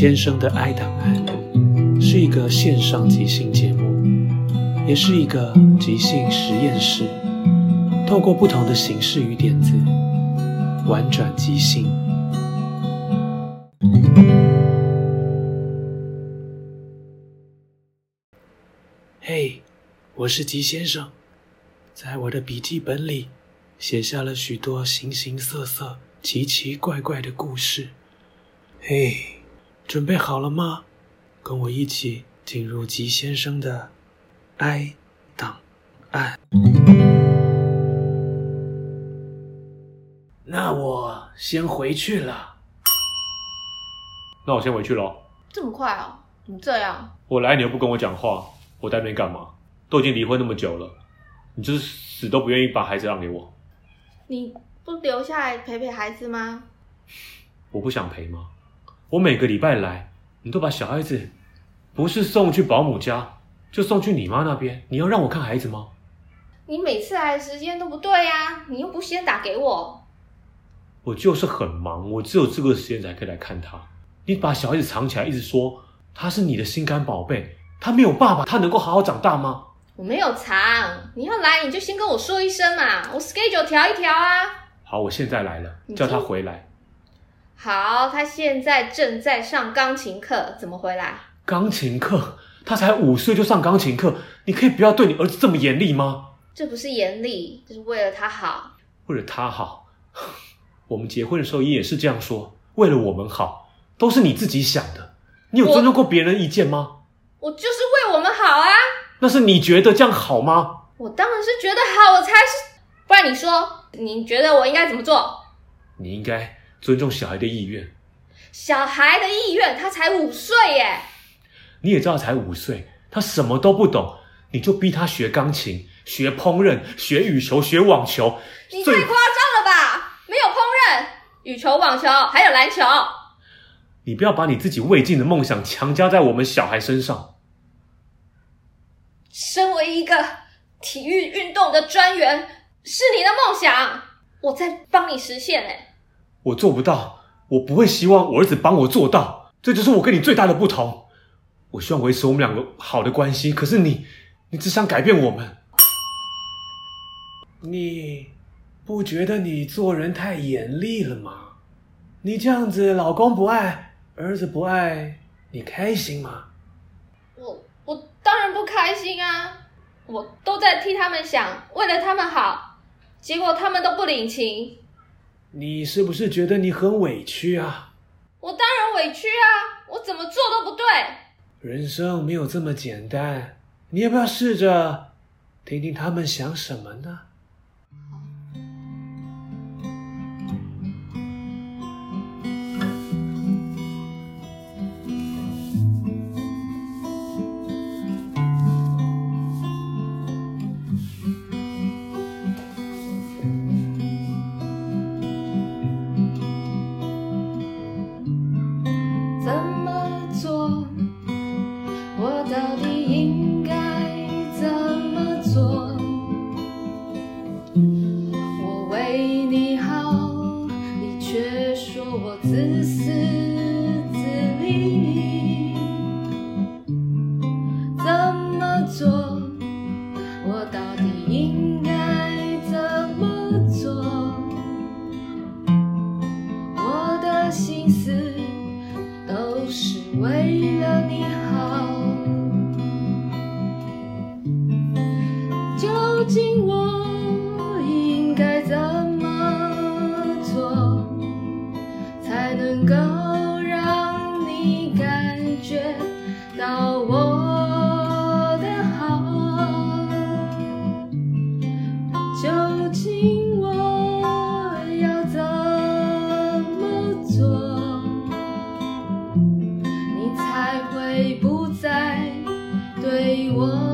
先生的《爱档案》是一个线上即兴节目，也是一个即兴实验室，透过不同的形式与点子，玩转即兴。嘿，我是吉先生，在我的笔记本里写下了许多形形色色、奇奇怪怪的故事。嘿，准备好了吗？跟我一起进入吉先生的哀档案。那我先回去了。那我先回去喽。这么快啊？怎么这样？我来你又不跟我讲话，我在那边干嘛？都已经离婚那么久了，你就是死都不愿意把孩子让给我。你不留下来陪陪孩子吗？我不想陪吗？我每个礼拜来，你都把小孩子不是送去保姆家，就送去你妈那边。你要让我看孩子吗？你每次来的时间都不对呀、你又不先打给我。我就是很忙，我只有这个时间才可以来看他。你把小孩子藏起来，一直说他是你的心肝宝贝，他没有爸爸，他能够好好长大吗？我没有藏，你要来你就先跟我说一声嘛，我 schedule 调一调啊。好，我现在来了，叫他回来。好，他现在正在上钢琴课，怎么回来？钢琴课，他才五岁就上钢琴课，你可以不要对你儿子这么严厉吗？这不是严厉，这是为了他好。为了他好，我们结婚的时候也是这样说，为了我们好，都是你自己想的。你有尊重过别人意见吗？我就是为我们好啊！那是你觉得这样好吗？我当然是觉得好，我才是。不然你说，你觉得我应该怎么做？你应该尊重小孩的意愿。小孩的意愿，他才五岁耶。你也知道才五岁，他什么都不懂，你就逼他学钢琴、学烹饪、学羽球、学网球。你太夸张了吧？没有烹饪、羽球、网球，还有篮球。你不要把你自己未尽的梦想强加在我们小孩身上。身为一个体育运动的专员，是你的梦想，我在帮你实现哎。我做不到，我不会希望我儿子帮我做到，这就是我跟你最大的不同。我希望维持我们两个好的关系，可是你，你只想改变我们。你不觉得你做人太严厉了吗？你这样子，老公不爱，儿子不爱，你开心吗？我我当然不开心啊！我都在替他们想，为了他们好，结果他们都不领情，你是不是觉得你很委屈啊？我当然委屈啊！我怎么做都不对。人生没有这么简单，你要不要试着听听他们想什么呢？是为了你好。究竟我不再对我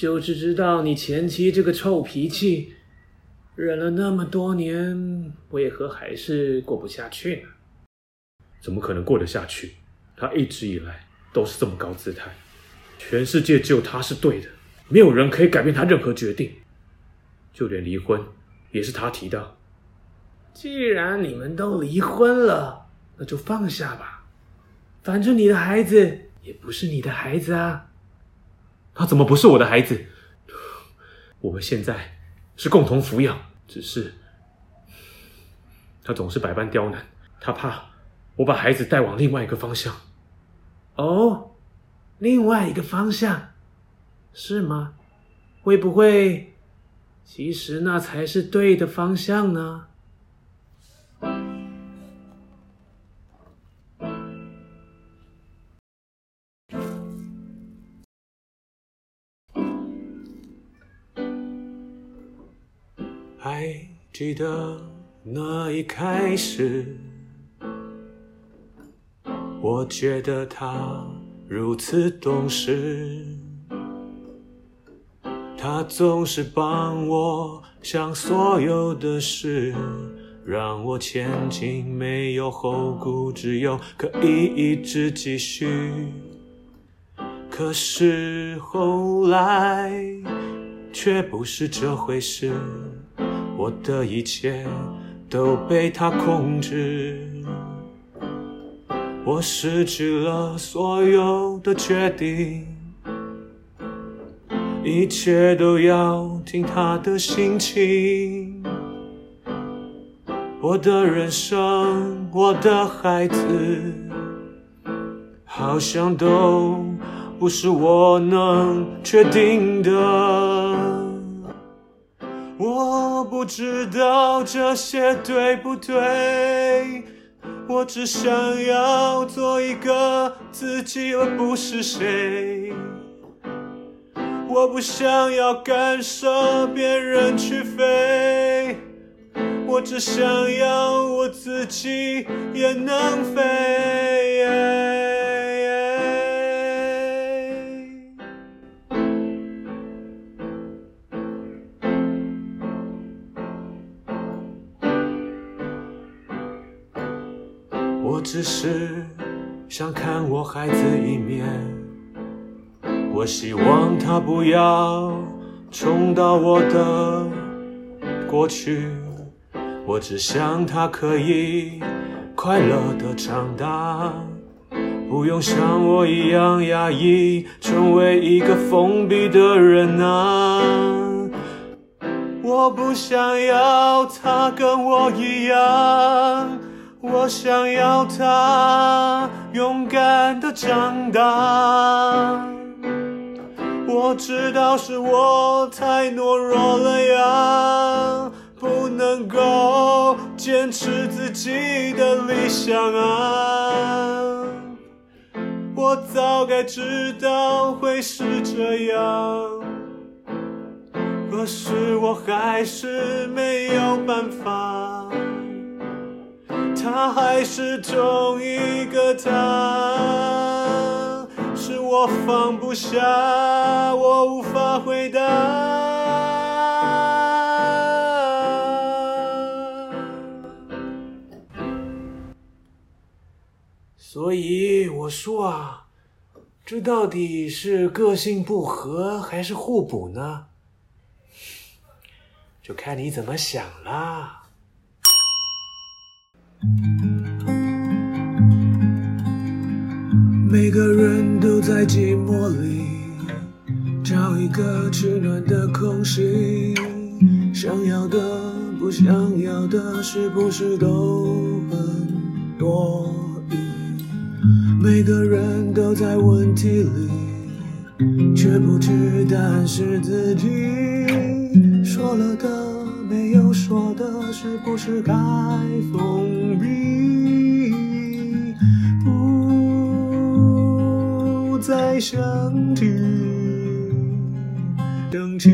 就是知道你前妻这个臭脾气，忍了那么多年，为何还是过不下去呢？怎么可能过得下去？他一直以来都是这么高姿态，全世界只有他是对的，没有人可以改变他任何决定，就连离婚也是他提的。既然你们都离婚了，那就放下吧，反正你的孩子也不是你的孩子啊。他怎么不是我的孩子？我们现在是共同抚养，只是他总是百般刁难，他怕我把孩子带往另外一个方向。哦，另外一个方向，是吗？会不会，其实那才是对的方向呢？记得那一开始，我觉得他如此懂事，他总是帮我想所有的事，让我前进没有后顾之忧，可以一直继续。可是后来却不是这回事，我的一切都被他控制。我失去了所有的决定，一切都要听他的心情。我的人生，我的孩子，好像都不是我能确定的。我不知道这些对不对，我只想要做一个自己，而不是谁。我不想要干涉别人去飞，我只想要我自己也能飞。只是想看我孩子一面，我希望他不要重蹈我的过去，我只想他可以快乐的长大，不用像我一样压抑，成为一个封闭的人啊。我不想要他跟我一样。我想要他勇敢的长大，我知道是我太懦弱了呀，不能够坚持自己的理想啊，我早该知道会是这样，可是我还是没有办法。他还是同一个他，是我放不下，我无法回答。所以我说啊，这到底是个性不合还是互补呢？就看你怎么想啦。每个人都在寂寞里找一个取暖的空隙，想要的不想要的，是不是都很多余？每个人都在问题里，却不知答案是自己说了的。没有说的，是不是该封不再想起，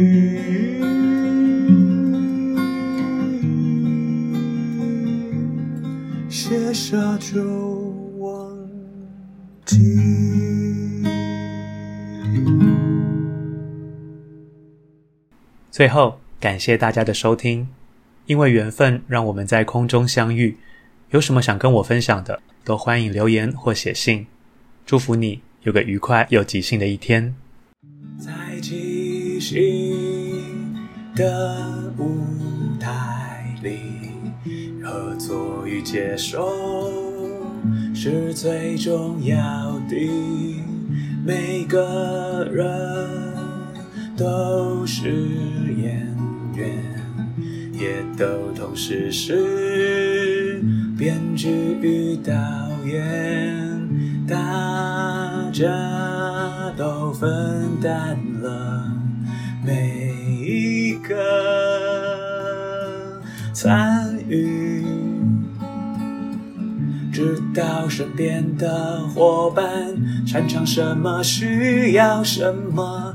写下就忘记。最后。感谢大家的收听，因为缘分让我们在空中相遇。有什么想跟我分享的，都欢迎留言或写信。祝福你有个愉快又即兴的一天。在即兴的舞台里，合作与接受是最重要的。每个人都是演。也都同时是编剧与导演，大家都分担了每一个参与，知道身边的伙伴擅长什么，需要什么。